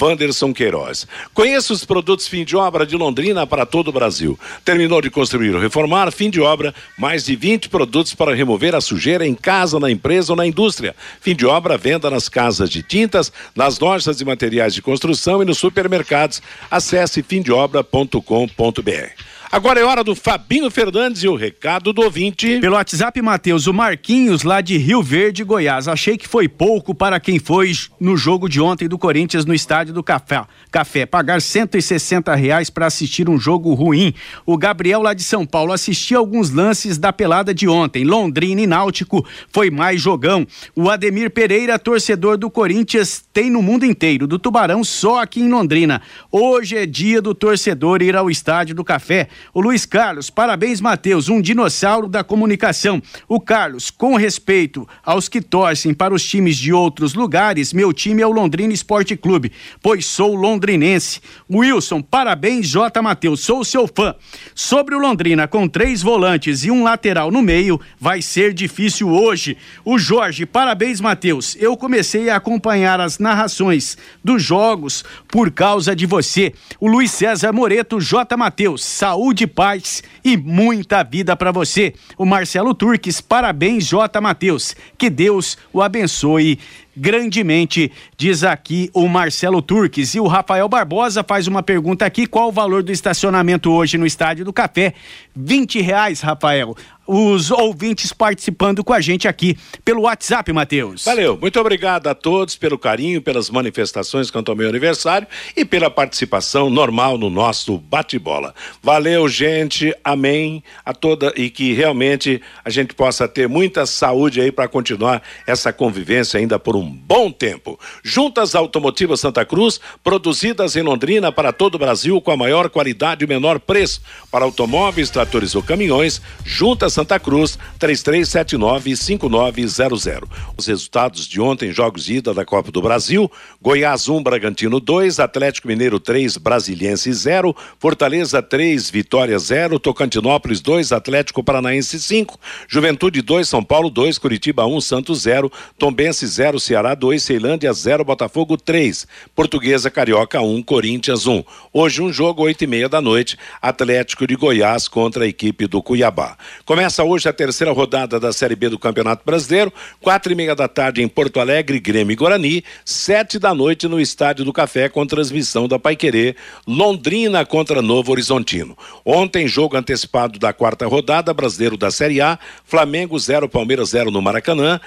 Wanderson Queiroz. Conheça os produtos fim de obra de Londrina para todo o Brasil. Terminou de construir ou reformar, fim de obra, mais de 20 produtos para remover a sujeira em casa, na empresa ou na indústria. Fim de obra, venda nas casas de tintas, nas lojas de materiais de construção e nos supermercados. Acesse fimdeobra.com.br. Agora é hora do Fabinho Fernandes e o recado do ouvinte. Pelo WhatsApp, Matheus, o Marquinhos lá de Rio Verde, Goiás. Achei que foi pouco para quem foi no jogo de ontem do Corinthians no estádio do Café. Café, pagar 160 reais para assistir um jogo ruim. O Gabriel lá de São Paulo assistiu alguns lances da pelada de ontem. Londrina e Náutico foi mais jogão. O Ademir Pereira, torcedor do Corinthians, tem no mundo inteiro. Do Tubarão, só aqui em Londrina. Hoje é dia do torcedor ir ao estádio do Café. O Luiz Carlos, parabéns, Matheus, um dinossauro da comunicação. O Carlos, com respeito aos que torcem para os times de outros lugares, meu time é o Londrina Esporte Clube, pois sou londrinense. Wilson, parabéns, J. Matheus, sou seu fã. Sobre o Londrina, com três volantes e um lateral no meio, vai ser difícil hoje. O Jorge, parabéns, Matheus. Eu comecei a acompanhar as narrações dos jogos por causa de você. O Luiz César Moreto, J. Matheus, saúde saúde, paz e muita vida para você. O Marcelo Turques, parabéns, J. Matheus. Que Deus o abençoe grandemente, diz aqui o Marcelo Turques. E o Rafael Barbosa faz uma pergunta aqui: qual o valor do estacionamento hoje no Estádio do Café? 20 reais, Rafael os ouvintes participando com a gente aqui pelo WhatsApp, Matheus. Valeu, muito obrigado a todos pelo carinho, pelas manifestações quanto ao meu aniversário e pela participação normal no nosso bate-bola. Valeu, gente, amém a toda e que realmente a gente possa ter muita saúde aí para continuar essa convivência ainda por um bom tempo. Juntas Automotivas Santa Cruz, produzidas em Londrina para todo o Brasil com a maior qualidade e menor preço para automóveis, tratores ou caminhões, juntas Santa Cruz, 3379-5900. Os resultados de ontem, jogos de ida da Copa do Brasil: Goiás 1, Bragantino 2, Atlético Mineiro 3, Brasiliense 0, Fortaleza 3, Vitória 0, Tocantinópolis 2, Atlético Paranaense 5, Juventude 2, São Paulo 2, Curitiba 1, Santos 0, Tombense 0, Ceará 2, Ceilândia 0, Botafogo 3, Portuguesa Carioca 1, Corinthians 1. Hoje um jogo, 8 e meia da noite, Atlético de Goiás contra a equipe do Cuiabá. Começa hoje a terceira rodada da Série B do Campeonato Brasileiro, quatro e meia da tarde em Porto Alegre, Grêmio e Guarani, sete da noite no Estádio do Café com transmissão da Paiquerê, Londrina contra Novo Horizontino. Ontem, jogo antecipado da quarta rodada, brasileiro da Série A, Flamengo 0, Palmeiras 0 no Maracanã,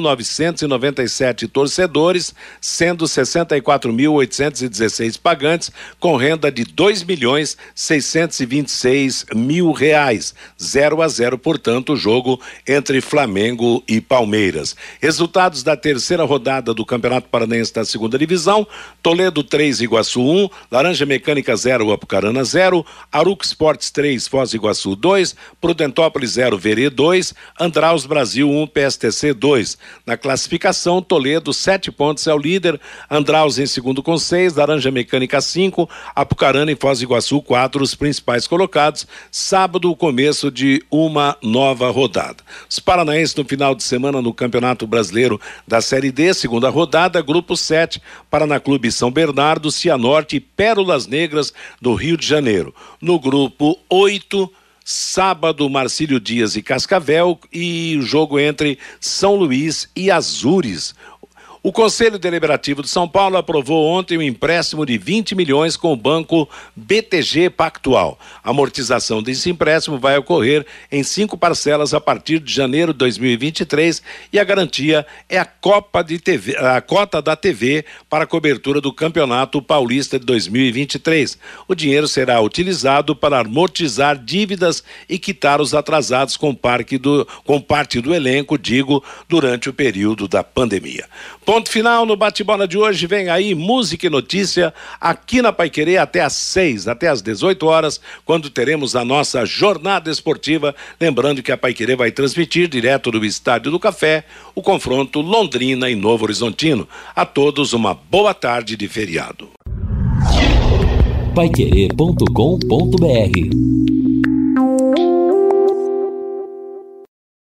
69.997 torcedores, sendo 64.816 pagantes, com renda de reais reais. 0 a 0, portanto, o jogo entre Flamengo e Palmeiras. Resultados da terceira rodada do Campeonato Paranaense da Segunda Divisão: Toledo 3, Iguaçu 1, Laranja Mecânica 0, Apucarana 0, Aruco Esportes 3, Foz do Iguaçu 2, Prudentópolis 0, Verê 2, Andraus Brasil 1, PSTC 2. Na classificação, Toledo 7 pontos é o líder, Andraus em segundo com 6, Laranja Mecânica 5, Apucarana e Foz do Iguaçu 4, os principais colocados. Sábado o começo de uma nova rodada. Os paranaenses no final de semana no Campeonato Brasileiro da Série D, segunda rodada, grupo 7, Paraná Clube São Bernardo, Cianorte e Pérolas Negras do Rio de Janeiro. No grupo 8, sábado, Marcílio Dias e Cascavel e o jogo entre São Luís e Azures. O Conselho Deliberativo de São Paulo aprovou ontem um empréstimo de 20 milhões com o banco BTG Pactual. A amortização desse empréstimo vai ocorrer em cinco parcelas a partir de janeiro de 2023 e a garantia é a Copa de TV, a cota da TV para a cobertura do Campeonato Paulista de 2023. O dinheiro será utilizado para amortizar dívidas e quitar os atrasados com, do, com parte do elenco, digo, durante o período da pandemia. Ponto final no bate-bola de hoje. Vem aí música e notícia aqui na Paiquerê até às 6, até às 18 horas, quando teremos a nossa jornada esportiva. Lembrando que a Paiquerê vai transmitir direto do Estádio do Café o confronto Londrina e Novo Horizontino. A todos uma boa tarde de feriado. Paiquerê.com.br